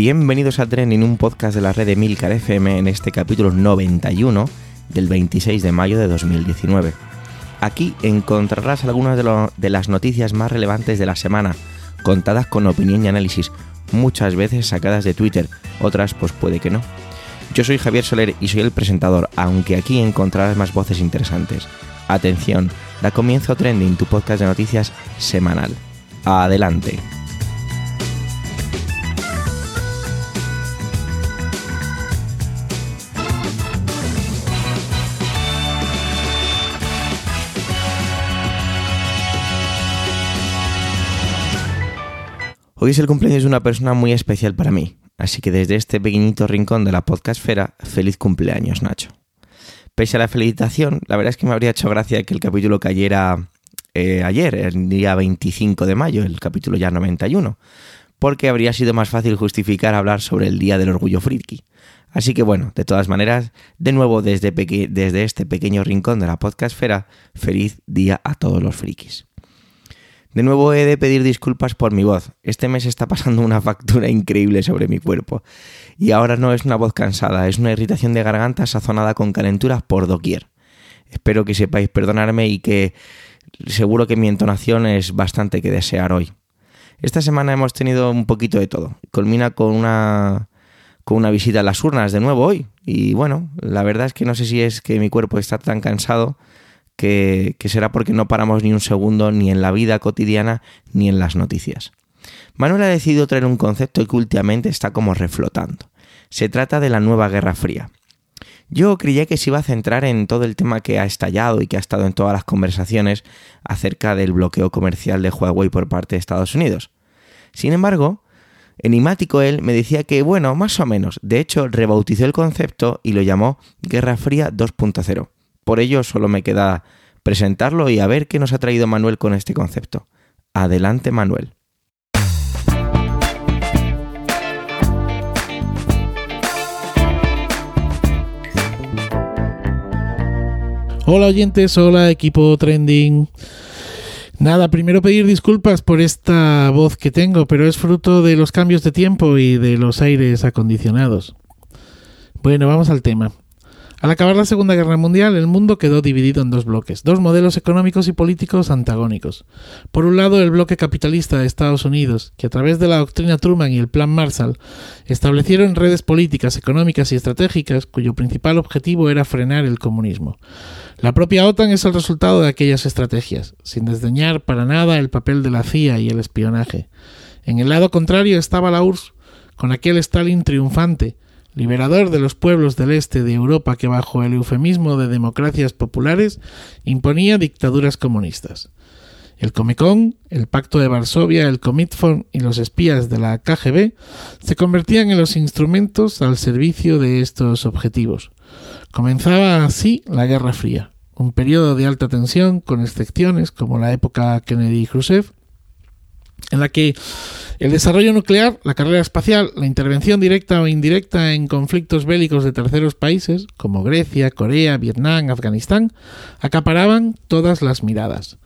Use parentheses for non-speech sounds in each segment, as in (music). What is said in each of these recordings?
Bienvenidos a Trending, un podcast de la red de Milcar FM en este capítulo 91 del 26 de mayo de 2019. Aquí encontrarás algunas de, de, las noticias más relevantes de la semana, contadas con opinión y análisis, muchas veces sacadas de Twitter, otras pues puede que no. Yo soy Javier Soler y soy el presentador, aunque aquí encontrarás más voces interesantes. Atención, da comienzo Trending, tu podcast de noticias semanal. Adelante. Hoy es el cumpleaños de una persona muy especial para mí, así que desde este pequeñito rincón de la podcastfera, feliz cumpleaños Nacho. Pese a la felicitación, la verdad es que me habría hecho gracia que el capítulo cayera eh, ayer, el día 25 de mayo, el capítulo ya 91, porque habría sido más fácil justificar hablar sobre el Día del Orgullo Friki. Así que bueno, de todas maneras, de nuevo desde, desde este pequeño rincón de la podcastfera, feliz día a todos los frikis. De nuevo he de pedir disculpas por mi voz. Este mes está pasando una factura (laughs) increíble sobre mi cuerpo. Y ahora no es una voz cansada, es una irritación de garganta sazonada con calenturas por doquier. Espero que sepáis perdonarme y que seguro que mi entonación es bastante que desear hoy. Esta semana hemos tenido un poquito de todo. Culmina con una con una visita a las urnas de nuevo hoy. Y bueno, la verdad es que no sé si es que mi cuerpo está tan cansado que, será porque no paramos ni un segundo ni en la vida cotidiana ni en las noticias. Manuel ha decidido traer un concepto que últimamente está como reflotando. Se trata de la nueva Guerra Fría. Yo creía que se iba a centrar en todo el tema que ha estallado y que ha estado en todas las conversaciones acerca del bloqueo comercial de Huawei por parte de Estados Unidos. Sin embargo, enigmático él me decía que, bueno, más o menos, de hecho rebautizó el concepto y lo llamó Guerra Fría 2.0. Por ello solo me queda presentarlo y a ver qué nos ha traído Manuel con este concepto. Adelante Manuel. Hola oyentes, hola equipo trending. Nada, primero pedir disculpas por esta voz que tengo, pero es fruto de los cambios de tiempo y de los aires acondicionados. Bueno, vamos al tema. Al acabar la Segunda Guerra Mundial, el mundo quedó dividido en dos bloques, dos modelos económicos y políticos antagónicos. Por un lado, el bloque capitalista de Estados Unidos, que a través de la doctrina Truman y el Plan Marshall establecieron redes políticas, económicas y estratégicas cuyo principal objetivo era frenar el comunismo. La propia OTAN es el resultado de aquellas estrategias, sin desdeñar para nada el papel de la CIA y el espionaje. En el lado contrario estaba la URSS, con aquel Stalin triunfante, liberador de los pueblos del este de Europa que bajo el eufemismo de democracias populares imponía dictaduras comunistas. El Comecon, el Pacto de Varsovia, el Comintfon y los espías de la KGB se convertían en los instrumentos al servicio de estos objetivos. Comenzaba así la Guerra Fría, un periodo de alta tensión con excepciones como la época Kennedy y Khrushchev, en la que el desarrollo nuclear, la carrera espacial, la intervención directa o indirecta en conflictos bélicos de terceros países, como Grecia, Corea, Vietnam, Afganistán, acaparaban todas las miradas.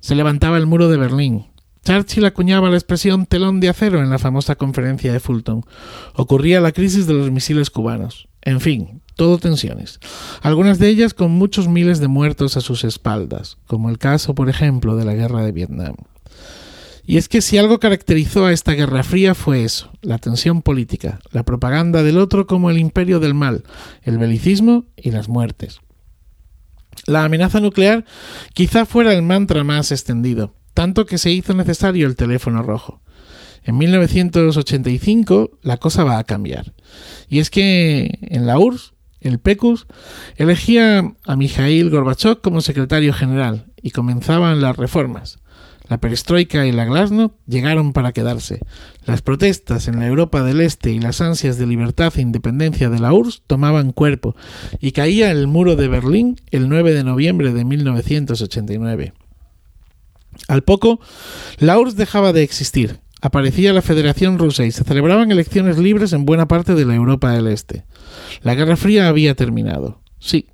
Se levantaba el muro de Berlín. Churchill acuñaba la expresión telón de acero en la famosa conferencia de Fulton. Ocurría la crisis de los misiles cubanos. En fin, todo tensiones. Algunas de ellas con muchos miles de muertos a sus espaldas, como el caso, por ejemplo, de la guerra de Vietnam. Y es que si algo caracterizó a esta Guerra Fría fue eso, la tensión política, la propaganda del otro como el imperio del mal, el belicismo y las muertes. La amenaza nuclear quizá fuera el mantra más extendido, tanto que se hizo necesario el teléfono rojo. En 1985 la cosa va a cambiar. Y es que en la URSS, el PECUS, elegía a Mikhail Gorbachev como secretario general y comenzaban las reformas. La perestroika y la glasnost llegaron para quedarse. Las protestas en la Europa del Este y las ansias de libertad e independencia de la URSS tomaban cuerpo y caía el muro de Berlín el 9 de noviembre de 1989. Al poco, la URSS dejaba de existir. Aparecía la Federación Rusa y se celebraban elecciones libres en buena parte de la Europa del Este. La Guerra Fría había terminado. Sí,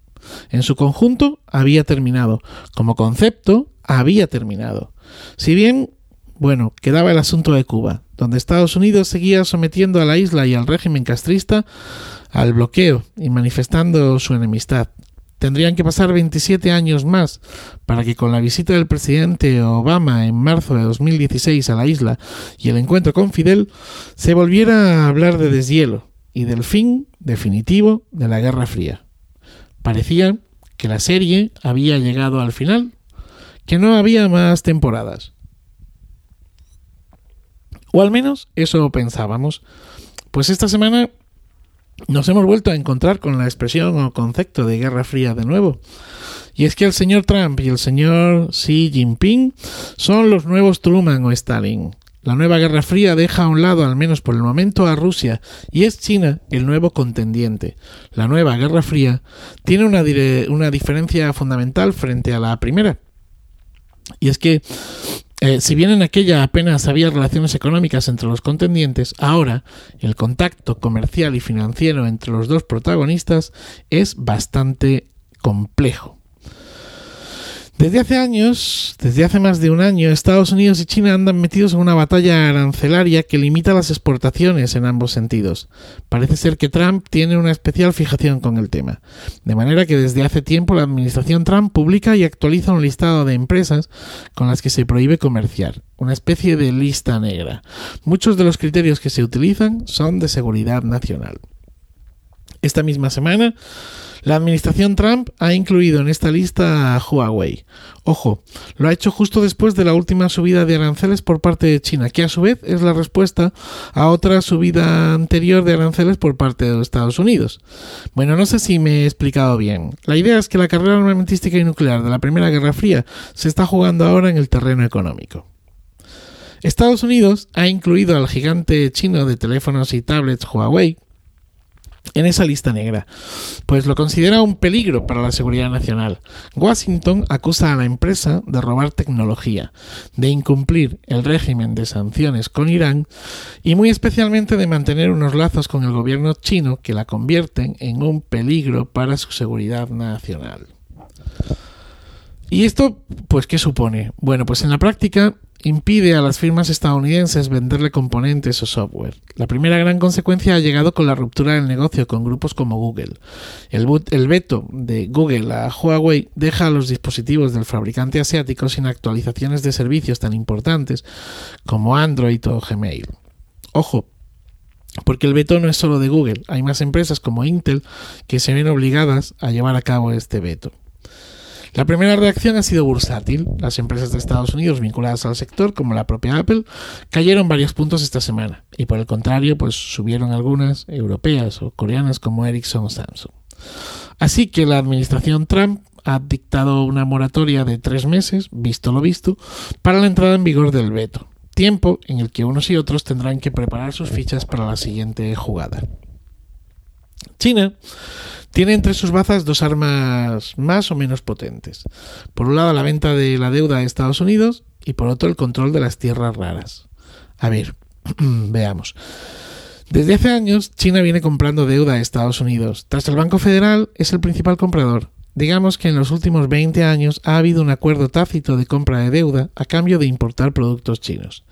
en su conjunto había terminado. Como concepto, había terminado. Si bien Bueno, quedaba el asunto de Cuba, donde Estados Unidos seguía sometiendo a la isla y al régimen castrista al bloqueo y manifestando su enemistad. Tendrían que pasar 27 años más para que con la visita del presidente Obama en marzo de 2016 a la isla y el encuentro con Fidel se volviera a hablar de deshielo y del fin definitivo de la Guerra Fría. Parecía que la serie había llegado al final, que no había más temporadas. O al menos eso pensábamos. Pues esta semana nos hemos vuelto a encontrar con la expresión o concepto de Guerra Fría de nuevo. Y es que el señor Trump y el señor Xi Jinping son los nuevos Truman o Stalin. La nueva Guerra Fría deja a un lado, al menos por el momento, a Rusia y es China el nuevo contendiente. La nueva Guerra Fría tiene una, una diferencia fundamental frente a la primera. Y es que eh, si bien en aquella apenas había relaciones económicas entre los contendientes, ahora el contacto comercial y financiero entre los dos protagonistas es bastante complejo. Desde hace años, desde hace más de un año, Estados Unidos y China andan metidos en una batalla arancelaria que limita las exportaciones en ambos sentidos. Parece ser que Trump tiene una especial fijación con el tema. De manera que desde hace tiempo la administración Trump publica y actualiza un listado de empresas con las que se prohíbe comerciar, una especie de lista negra. Muchos de los criterios que se utilizan son de seguridad nacional. Esta misma semana, la administración Trump ha incluido en esta lista a Huawei. Ojo, lo ha hecho justo después de la última subida de aranceles por parte de China, que a su vez es la respuesta a otra subida anterior de aranceles por parte de los Estados Unidos. Bueno, no sé si me he explicado bien. La idea es que la carrera armamentística y nuclear de la Primera Guerra Fría se está jugando ahora en el terreno económico. Estados Unidos ha incluido al gigante chino de teléfonos y tablets Huawei en esa lista negra, pues lo considera un peligro para la seguridad nacional. Washington acusa a la empresa de robar tecnología, de incumplir el régimen de sanciones con Irán y muy especialmente de mantener unos lazos con el gobierno chino que la convierten en un peligro para su seguridad nacional. ¿Y esto, pues, qué supone? Bueno, pues en la práctica impide a las firmas estadounidenses venderle componentes o software. La primera gran consecuencia ha llegado con la ruptura del negocio con grupos como Google. El, veto de Google a Huawei deja a los dispositivos del fabricante asiático sin actualizaciones de servicios tan importantes como Android o Gmail. Ojo, porque el veto no es solo de Google, hay más empresas como Intel que se ven obligadas a llevar a cabo este veto. La primera reacción ha sido bursátil. Las empresas de Estados Unidos vinculadas al sector, como la propia Apple, cayeron varios puntos esta semana. Y por el contrario, pues subieron algunas europeas o coreanas como Ericsson o Samsung. Así que la administración Trump ha dictado una moratoria de tres meses, visto lo visto, para la entrada en vigor del veto. Tiempo en el que unos y otros tendrán que preparar sus fichas para la siguiente jugada. China tiene entre sus bazas dos armas más o menos potentes. Por un lado, la venta de la deuda a Estados Unidos y por otro, el control de las tierras raras. A ver, (clears throat) veamos. Desde hace años, China viene comprando deuda a Estados Unidos. Tras el Banco Federal, es el principal comprador. Digamos que en los últimos 20 años ha habido un acuerdo tácito de compra de deuda a cambio de importar productos chinos.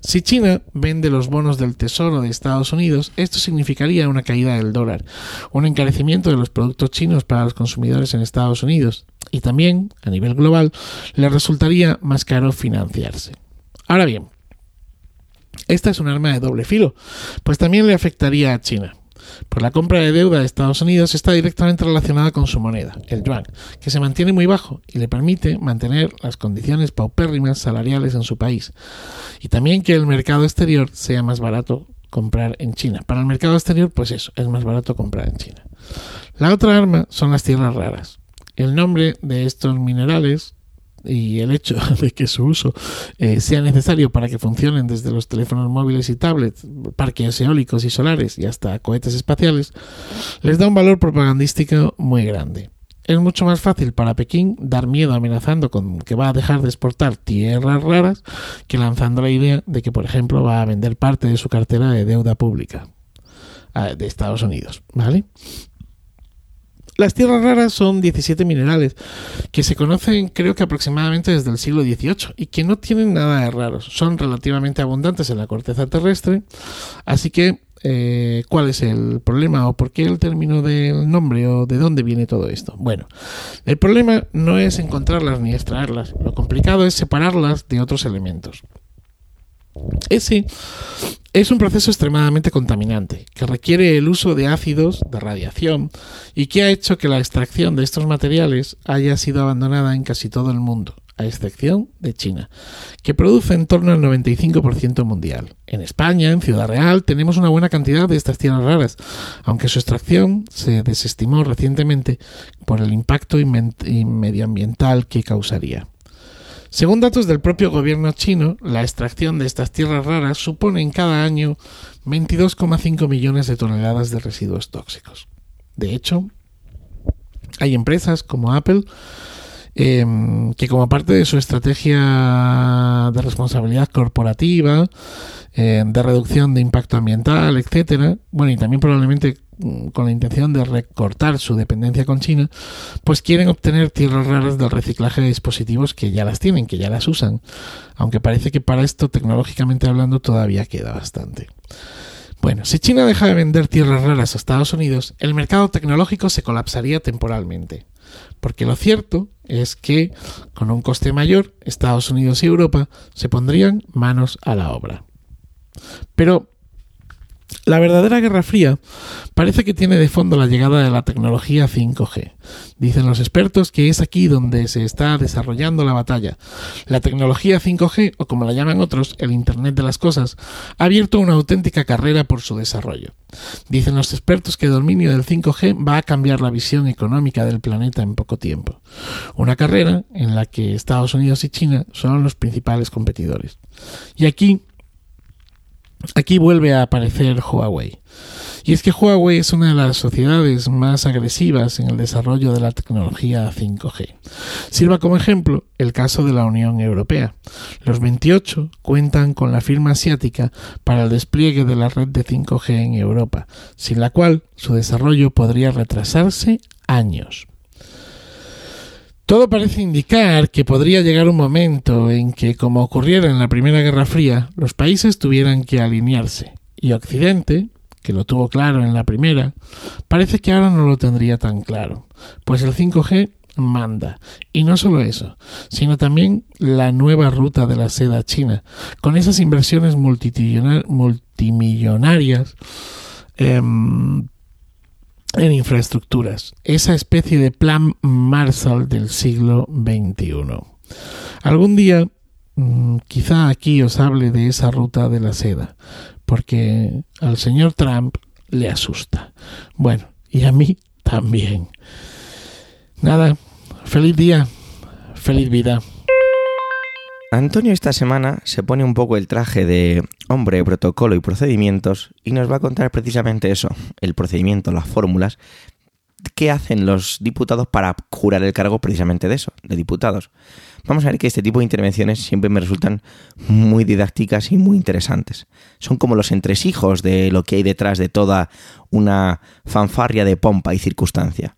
Si China vende los bonos del Tesoro de Estados Unidos, esto significaría una caída del dólar, un encarecimiento de los productos chinos para los consumidores en Estados Unidos y también, a nivel global, le resultaría más caro financiarse. Ahora bien, esta es un arma de doble filo, pues también le afectaría a China. Pues la compra de deuda de Estados Unidos está directamente relacionada con su moneda, el yuan, que se mantiene muy bajo y le permite mantener las condiciones paupérrimas salariales en su país. Y también que el mercado exterior sea más barato comprar en China. Para el mercado exterior, pues eso, es más barato comprar en China. La otra arma son las tierras raras. El nombre de estos minerales y el hecho (laughs) de que su uso eh, sea necesario para que funcionen desde los teléfonos móviles y tablets, parques eólicos y solares y hasta cohetes espaciales, les da un valor propagandístico muy grande. Es mucho más fácil para Pekín dar miedo amenazando con que va a dejar de exportar tierras raras que lanzando la idea de que, por ejemplo, va a vender parte de su cartera de deuda pública de Estados Unidos, ¿vale? Las tierras raras son 17 minerales que se conocen creo que aproximadamente desde el siglo XVIII y que no tienen nada de raros. Son relativamente abundantes en la corteza terrestre, así que eh, ¿cuál es el problema o por qué el término del nombre o de dónde viene todo esto? Bueno, el problema no es encontrarlas ni extraerlas, lo complicado es separarlas de otros elementos. Ese es un proceso extremadamente contaminante, que requiere el uso de ácidos, de radiación, y que ha hecho que la extracción de estos materiales haya sido abandonada en casi todo el mundo, a excepción de China, que produce en torno al 95% mundial. En España, en Ciudad Real, tenemos una buena cantidad de estas tierras raras, aunque su extracción se desestimó recientemente por el impacto medioambiental que causaría. Según datos del propio gobierno chino, la extracción de estas tierras raras supone en cada año 22,5 millones de toneladas de residuos tóxicos. De hecho, hay empresas como Apple em, que como parte de su estrategia de responsabilidad corporativa, em, de reducción de impacto ambiental, etcétera, bueno, y también probablemente Mm, con la intención de recortar su dependencia con China, pues quieren obtener tierras raras del reciclaje de dispositivos que ya las tienen, que ya las usan, aunque parece que para esto tecnológicamente hablando todavía queda bastante. Bueno, si China deja de vender tierras raras a Estados Unidos, el mercado tecnológico se colapsaría temporalmente. Porque lo cierto es que, con un coste mayor, Estados Unidos y Europa se pondrían manos a la obra. Pero la verdadera Guerra Fría parece que tiene de fondo la llegada de la tecnología 5G. Dicen los expertos que es aquí donde se está desarrollando la batalla. La tecnología 5G, o como la llaman otros, el Internet de las Cosas, ha abierto una auténtica carrera por su desarrollo. Dicen los expertos que el dominio del 5G va a cambiar la visión económica del planeta en poco tiempo. Una carrera en la que Estados Unidos y China son los principales competidores. Y aquí Aquí vuelve a aparecer Huawei. Y es que Huawei es una de las sociedades más agresivas en el desarrollo de la tecnología 5G. Sirva como ejemplo el caso de la Unión Europea. Los 28 cuentan con la firma asiática para el despliegue de la red de 5G en Europa, sin la cual su desarrollo podría retrasarse años. Todo parece indicar que podría llegar un momento en que, como ocurriera en la Primera Guerra Fría, los países tuvieran que alinearse, y Occidente, que lo tuvo claro en la primera, parece que ahora no lo tendría tan claro, pues el 5G manda. Y no solo eso, sino también la nueva ruta de la seda china, con esas inversiones multimillonarias em, en infraestructuras, esa especie de plan Marshall del siglo XXI. Algún día, mm, quizá aquí os hable de esa ruta de la seda, porque al señor Trump le asusta. Bueno, y a mí también. Nada, feliz día, feliz vida. Antonio esta semana se pone un poco el traje de hombre protocolo y procedimientos y nos va a contar precisamente eso, el procedimiento, las fórmulas, qué hacen los diputados para jurar el cargo precisamente de eso, de diputados. Vamos a ver que este tipo de intervenciones siempre me resultan muy didácticas y muy interesantes. Son como los entresijos de lo que hay detrás de toda una fanfarria de pompa y circunstancia.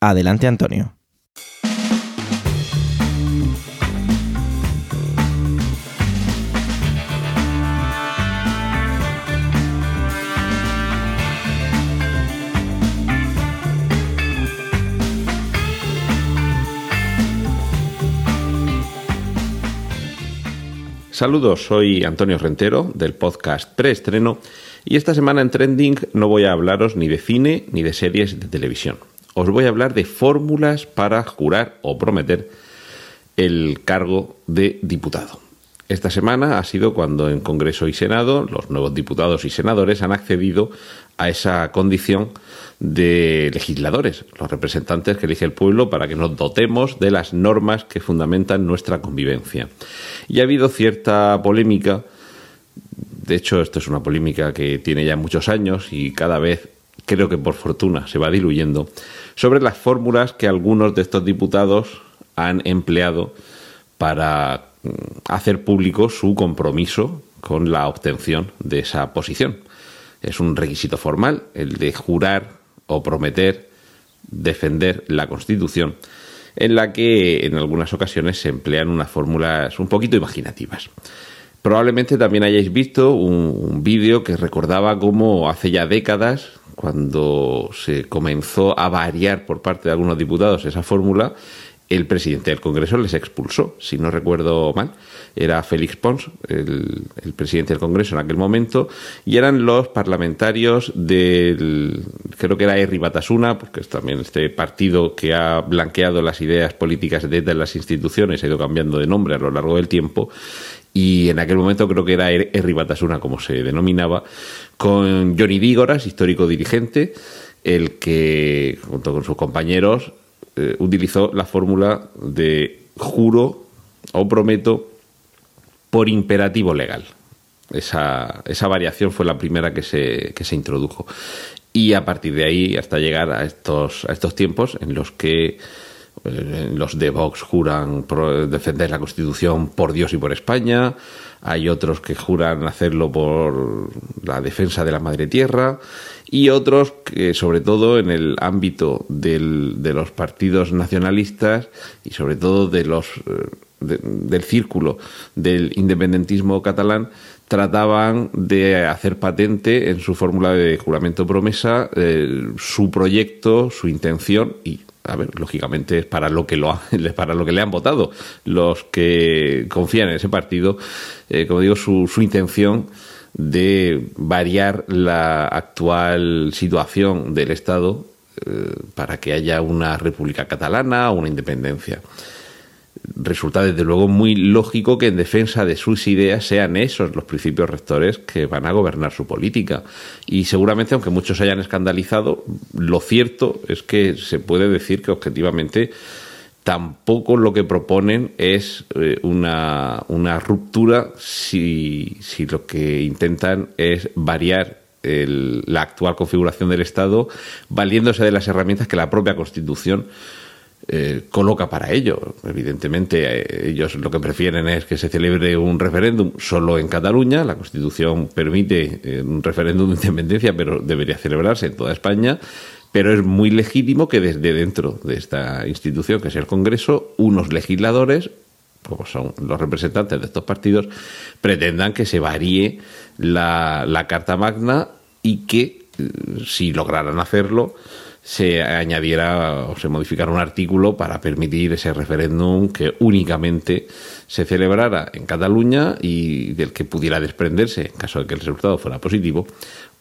Adelante, Antonio. Saludos, soy Antonio Rentero del podcast Preestreno y esta semana en Trending no voy a hablaros ni de cine ni de series de televisión. Os voy a hablar de fórmulas para jurar o prometer el cargo de diputado. Esta semana ha sido cuando en Congreso y Senado los nuevos diputados y senadores han accedido a esa condición de legisladores, los representantes que elige el pueblo para que nos dotemos de las normas que fundamentan nuestra convivencia. Y ha habido cierta polémica, de hecho esto es una polémica que tiene ya muchos años y cada vez creo que por fortuna se va diluyendo, sobre las fórmulas que algunos de estos diputados han empleado para hacer público su compromiso con la obtención de esa posición. Es un requisito formal el de jurar o prometer defender la Constitución, en la que en algunas ocasiones se emplean unas fórmulas un poquito imaginativas. Probablemente también hayáis visto un, vídeo que recordaba cómo hace ya décadas, cuando se comenzó a variar por parte de algunos diputados esa fórmula, el presidente del Congreso les expulsó, si no recuerdo mal. Era Félix Pons, el, presidente del Congreso en aquel momento, y eran los parlamentarios del, creo que era Erri Batasuna, porque es también este partido que ha blanqueado las ideas políticas de las instituciones, ha ido cambiando de nombre a lo largo del tiempo, y en aquel momento creo que era Erri Batasuna, como se denominaba, con Johnny Dígoras, histórico dirigente, el que, junto con sus compañeros, eh, utilizó la fórmula de juro o prometo por imperativo legal. Esa, esa variación fue la primera que se, que se introdujo. Y a partir de ahí, hasta llegar a estos, a estos tiempos en los que los de Vox juran defender la Constitución por Dios y por España, hay otros que juran hacerlo por la defensa de la madre tierra. Y otros que sobre todo en el ámbito del, de los partidos nacionalistas y sobre todo de los eh, del círculo del independentismo catalán trataban de hacer patente en su fórmula de juramento promesa eh, su proyecto, su intención y lógicamente es para lo que lo (laughs) para lo que le han votado los que confían en ese partido, eh, como digo, su, su intención de variar la actual situación del Estado eh, para que haya una república catalana o una independencia resulta desde luego muy lógico que en defensa de sus ideas sean esos los principios rectores que van a gobernar su política. Y seguramente, aunque muchos se hayan escandalizado, lo cierto es que se puede decir que objetivamente tampoco lo que proponen es eh, una, una, ruptura si, si, lo que intentan es variar la actual configuración del Estado valiéndose de las herramientas que la propia Constitución eh, coloca para ello. Evidentemente, eh, ellos lo que prefieren es que se celebre un referéndum solo en Cataluña. La Constitución permite eh, un referéndum de independencia, pero debería celebrarse en toda España. Pero es muy legítimo que desde dentro de esta institución, que es el Congreso, unos legisladores, como son los representantes de estos partidos, pretendan que se varíe la, la Carta Magna y que, si lograran hacerlo, se añadiera o se modificara un artículo para permitir ese referéndum que únicamente se celebrara en Cataluña y del que pudiera desprenderse, en caso de que el resultado fuera positivo,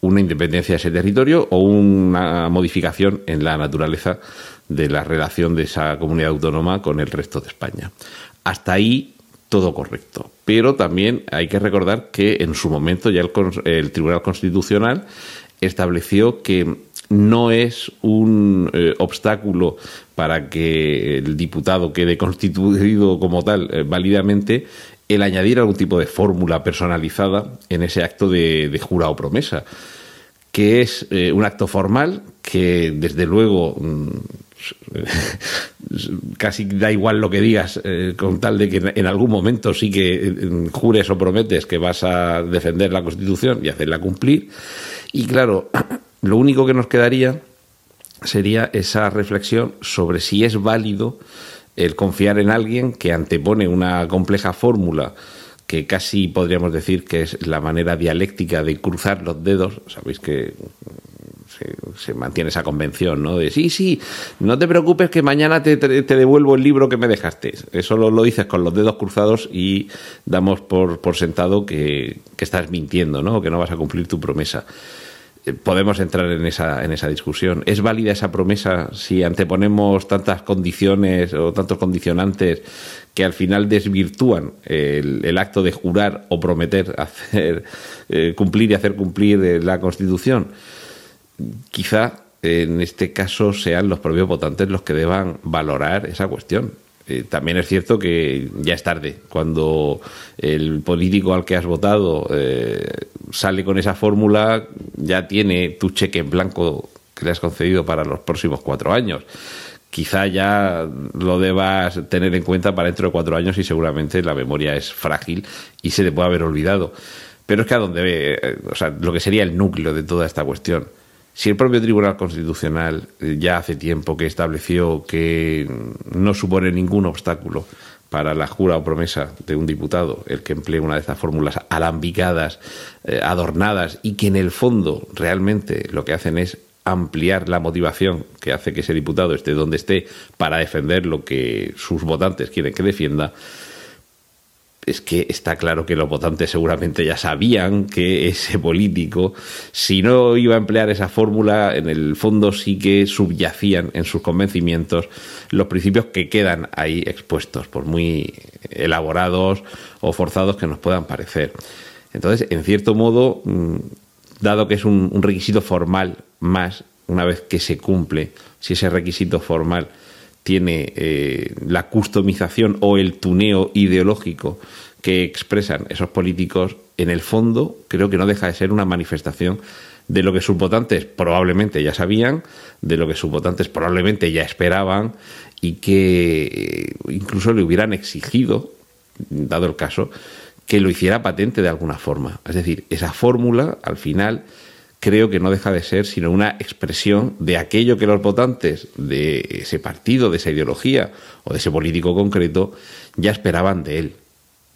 una independencia de ese territorio o una modificación en la naturaleza de la relación de esa comunidad autónoma con el resto de España. Hasta ahí todo correcto. Pero también hay que recordar que en su momento ya el, el Tribunal Constitucional estableció que no es un eh, obstáculo para que el diputado quede constituido como tal eh, válidamente el añadir algún tipo de fórmula personalizada en ese acto de, jura o promesa, que es eh, un acto formal que desde luego mm, (laughs) casi da igual lo que digas con tal de que en algún momento sí que jures o prometes que vas a defender la Constitución y hacerla cumplir. Y claro, (clears throat) lo único que nos quedaría sería esa reflexión sobre si es válido el confiar en alguien que antepone una compleja fórmula que casi podríamos decir que es la manera dialéctica de cruzar los dedos. Sabéis que se, mantiene esa convención, ¿no? De sí, sí, no te preocupes que mañana te, devuelvo el libro que me dejaste. Eso lo, dices con los dedos cruzados y damos por, por sentado que, que estás mintiendo, ¿no? Que no vas a cumplir tu promesa. Eh, podemos entrar en esa, en esa discusión. ¿Es válida esa promesa si anteponemos tantas condiciones o tantos condicionantes que al final desvirtúan el, acto de jurar o prometer hacer eh, cumplir y hacer cumplir eh, la Constitución? Quizá en este caso sean los propios votantes los que deban valorar esa cuestión. Eh, también es cierto que ya es tarde. Cuando el político al que has votado eh, sale con esa fórmula, ya tiene tu cheque en blanco que le has concedido para los próximos cuatro años. Quizá ya lo debas tener en cuenta para dentro de cuatro años y seguramente la memoria es frágil y se te puede haber olvidado. Pero es que a donde, eh, o sea, lo que sería el núcleo de toda esta cuestión Si el propio Tribunal Constitucional eh, ya hace tiempo que estableció que no supone ningún obstáculo para la jura o promesa de un diputado el que emplee una de estas fórmulas alambicadas, eh, adornadas y que en el fondo realmente lo que hacen es ampliar la motivación que hace que ese diputado esté donde esté para defender lo que sus votantes quieren que defienda, es que está claro que los votantes seguramente ya sabían que ese político, si no iba a emplear esa fórmula, en el fondo sí que subyacían en sus convencimientos los principios que quedan ahí expuestos, por muy elaborados o forzados que nos puedan parecer. Entonces, en cierto modo, mm, dado que es un, requisito formal más, una vez que se cumple, si ese requisito formal tiene eh, la customización o el tuneo ideológico que expresan esos políticos, en el fondo creo que no deja de ser una manifestación de lo que sus votantes probablemente ya sabían, de lo que sus votantes probablemente ya esperaban y que eh, incluso le hubieran exigido, dado el caso, que lo hiciera patente de alguna forma. Es decir, esa fórmula al final creo que no deja de ser sino una expresión de aquello que los votantes de ese partido, de esa ideología o de ese político concreto ya esperaban de él.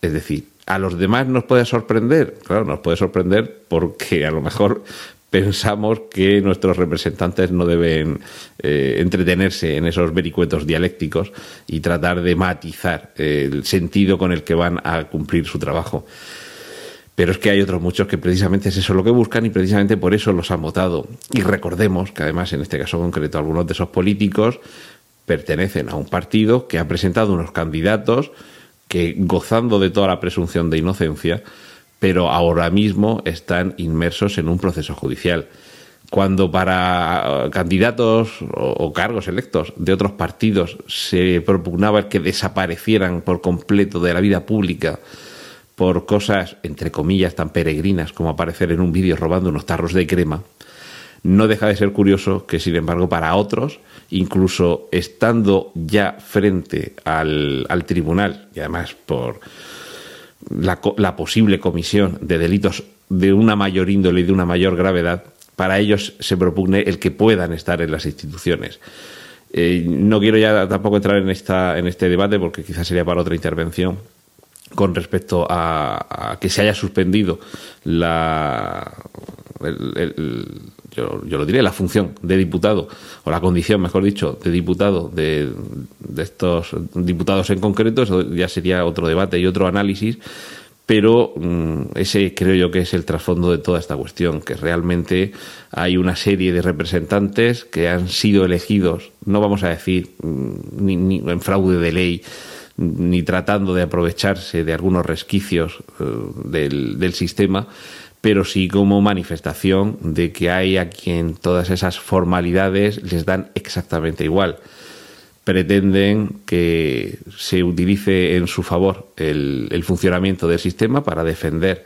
Es decir, a los demás nos puede sorprender, claro, nos puede sorprender porque a lo mejor (laughs) pensamos que nuestros representantes no deben eh, entretenerse en esos vericuetos dialécticos y tratar de matizar el sentido con el que van a cumplir su trabajo. Pero es que hay otros muchos que precisamente es eso lo que buscan y precisamente por eso los han votado. Y recordemos que además en este caso concreto algunos de esos políticos pertenecen a un partido que ha presentado unos candidatos que gozando de toda la presunción de inocencia, pero ahora mismo están inmersos en un proceso judicial. Cuando para candidatos o, cargos electos de otros partidos se propugnaba que desaparecieran por completo de la vida pública por cosas, entre comillas, tan peregrinas como aparecer en un vídeo robando unos tarros de crema, no deja de ser curioso que, sin embargo, para otros, incluso estando ya frente al, tribunal, y además por la, la, posible comisión de delitos de una mayor índole y de una mayor gravedad, para ellos se propugne el que puedan estar en las instituciones. Eh, no quiero ya tampoco entrar en, esta, en este debate porque quizás sería para otra intervención, con respecto a, que se haya suspendido la, yo, lo diré, la función de diputado, o la condición, mejor dicho, de diputado de, de estos diputados en concreto, eso ya sería otro debate y otro análisis, pero mm, ese creo yo que es el trasfondo de toda esta cuestión, que realmente hay una serie de representantes que han sido elegidos, no vamos a decir mm, ni en fraude de ley, ni tratando de aprovecharse de algunos resquicios eh, del, del sistema, pero sí como manifestación de que hay a quien todas esas formalidades les dan exactamente igual. Pretenden que se utilice en su favor el, el funcionamiento del sistema para defender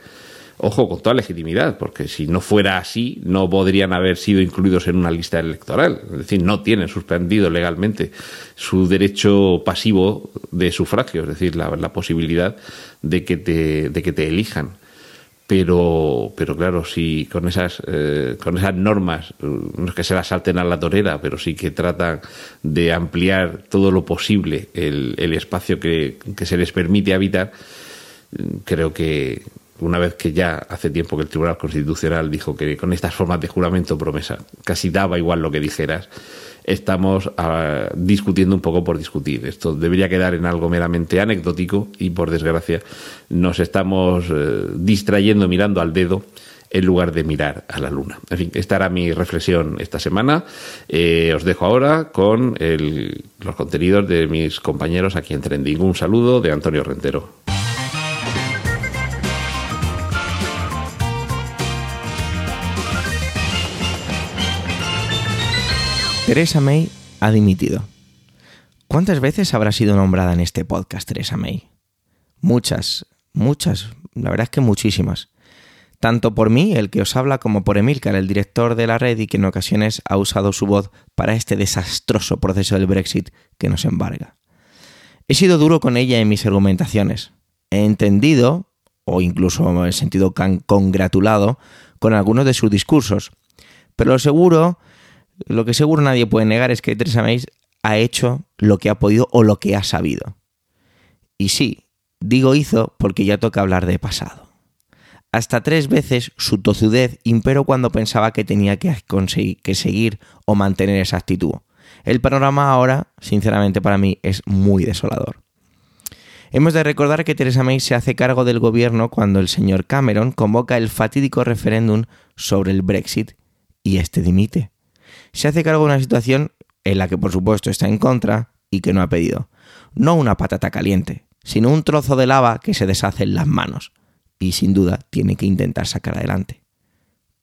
ojo, con toda legitimidad, porque si no fuera así, no podrían haber sido incluidos en una lista electoral. Es decir, no tienen suspendido legalmente su derecho pasivo de sufragio, es decir, la, posibilidad de que te, de que te elijan. Pero, claro, si con esas, eh, con esas normas, no es que se las salten a la torera, pero sí que tratan de ampliar todo lo posible el, espacio que, que se les permite habitar, creo que, una vez que ya hace tiempo que el Tribunal Constitucional dijo que con estas formas de juramento promesa casi daba igual lo que dijeras, estamos ah, discutiendo un poco por discutir. Esto debería quedar en algo meramente anecdótico y por desgracia nos estamos eh, distrayendo mirando al dedo en lugar de mirar a la luna. En fin, esta era mi reflexión esta semana. Eh, os dejo ahora con los contenidos de mis compañeros aquí en Trending. Un saludo de Antonio Rentero. Teresa May ha dimitido. ¿Cuántas veces habrá sido nombrada en este podcast Teresa May? Muchas, muchas, la verdad es que muchísimas. Tanto por mí, el que os habla, como por Emilcar, el director de la red y que en ocasiones ha usado su voz para este desastroso proceso del Brexit que nos embarga. He sido duro con ella en mis argumentaciones. He entendido, o incluso he sentido congratulado, con algunos de sus discursos, Pero lo seguro, lo que seguro nadie puede negar es que Theresa May ha hecho lo que ha podido o lo que ha sabido. Y sí, digo hizo porque ya toca hablar de pasado. Hasta tres veces su tozudez imperó cuando pensaba que tenía que, conseguir, que seguir o mantener esa actitud. El panorama ahora, sinceramente para mí, es muy desolador. Hemos de recordar que Theresa May se hace cargo del gobierno cuando el señor Cameron convoca el fatídico referéndum sobre el Brexit y este dimite. Se hace cargo de una situación en la que por supuesto está en contra y que no ha pedido. No una patata caliente, sino un trozo de lava que se deshace en las manos y sin duda tiene que intentar sacar adelante.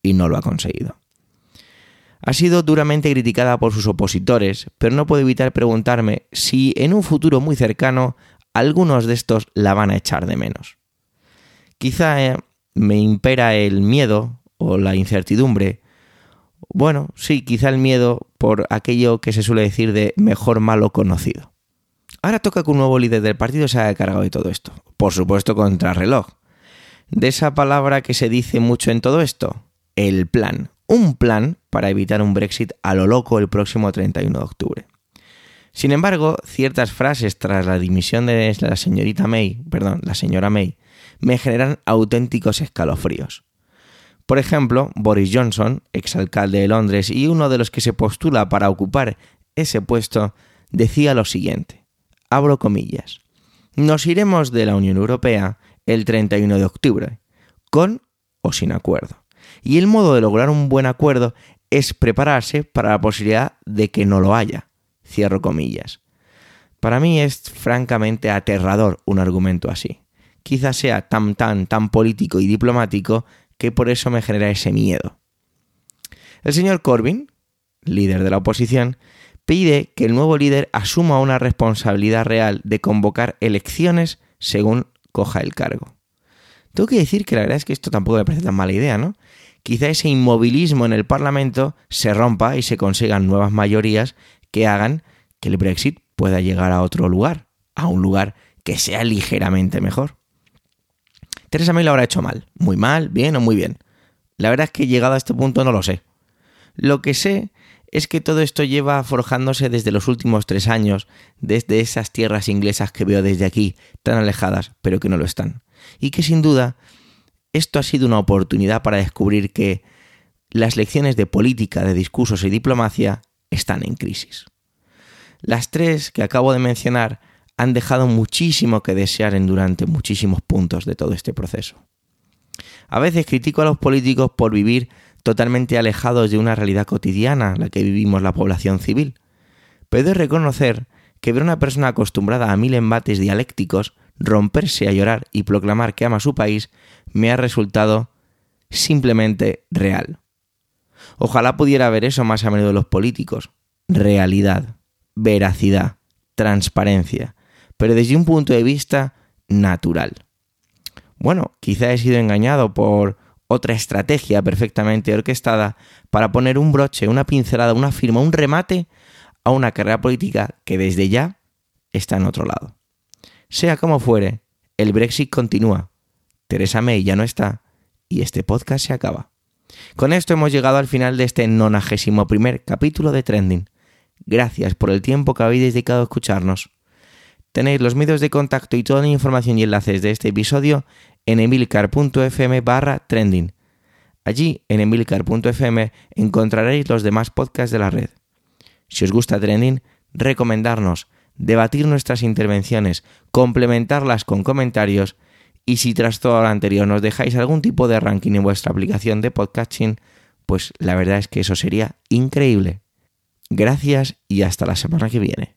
Y no lo ha conseguido. Ha sido duramente criticada por sus opositores, pero no puedo evitar preguntarme si en un futuro muy cercano algunos de estos la van a echar de menos. Quizá eh, me impera el miedo o la incertidumbre. Bueno, sí, quizá el miedo por aquello que se suele decir de mejor malo conocido. Ahora toca que un nuevo líder del partido se haya cargado de todo esto. Por supuesto, contra reloj. De esa palabra que se dice mucho en todo esto, el plan. Un plan para evitar un Brexit a lo loco el próximo 31 de octubre. Sin embargo, ciertas frases tras la dimisión de la señorita May, perdón, la señora May, me generan auténticos escalofríos. Por ejemplo, Boris Johnson, exalcalde de Londres y uno de los que se postula para ocupar ese puesto, decía lo siguiente, abro comillas, nos iremos de la Unión Europea el 31 de octubre, con o sin acuerdo. Y el modo de lograr un buen acuerdo es prepararse para la posibilidad de que no lo haya. Cierro comillas. Para mí es francamente aterrador un argumento así. Quizás sea tan tan tan político y diplomático que por eso me genera ese miedo. El señor Corbyn, líder de la oposición, pide que el nuevo líder asuma una responsabilidad real de convocar elecciones según coja el cargo. Tengo que decir que la verdad es que esto tampoco me parece tan mala idea, ¿no? Quizá ese inmovilismo en el Parlamento se rompa y se consigan nuevas mayorías que hagan que el Brexit pueda llegar a otro lugar, a un lugar que sea ligeramente mejor. Teresa May lo habrá hecho mal, muy mal, bien o muy bien. La verdad es que llegado a este punto no lo sé. Lo que sé es que todo esto lleva forjándose desde los últimos tres años, desde esas tierras inglesas que veo desde aquí, tan alejadas, pero que no lo están. Y que sin duda esto ha sido una oportunidad para descubrir que las lecciones de política, de discursos y diplomacia están en crisis. Las tres que acabo de mencionar han dejado muchísimo que desear en durante muchísimos puntos de todo este proceso. A veces critico a los políticos por vivir totalmente alejados de una realidad cotidiana, la que vivimos la población civil. Pero he de reconocer que ver a una persona acostumbrada a mil embates dialécticos romperse a llorar y proclamar que ama su país me ha resultado simplemente real. Ojalá pudiera ver eso más a menudo los políticos. Realidad, veracidad, transparencia, pero desde un punto de vista natural. Bueno, quizá he sido engañado por otra estrategia perfectamente orquestada para poner un broche, una pincelada, una firma, un remate a una carrera política que desde ya está en otro lado. Sea como fuere, el Brexit continúa, Teresa May ya no está y este podcast se acaba. Con esto hemos llegado al final de este 91 primer capítulo de Trending. Gracias por el tiempo que habéis dedicado a escucharnos. Tenéis los medios de contacto y toda la información y enlaces de este episodio en emilcar.fm barra trending. Allí, en emilcar.fm, encontraréis los demás podcasts de la red. Si os gusta Trending, recomendarnos, debatir nuestras intervenciones, complementarlas con comentarios y si tras todo lo anterior nos dejáis algún tipo de ranking en vuestra aplicación de podcasting, pues la verdad es que eso sería increíble. Gracias y hasta la semana que viene.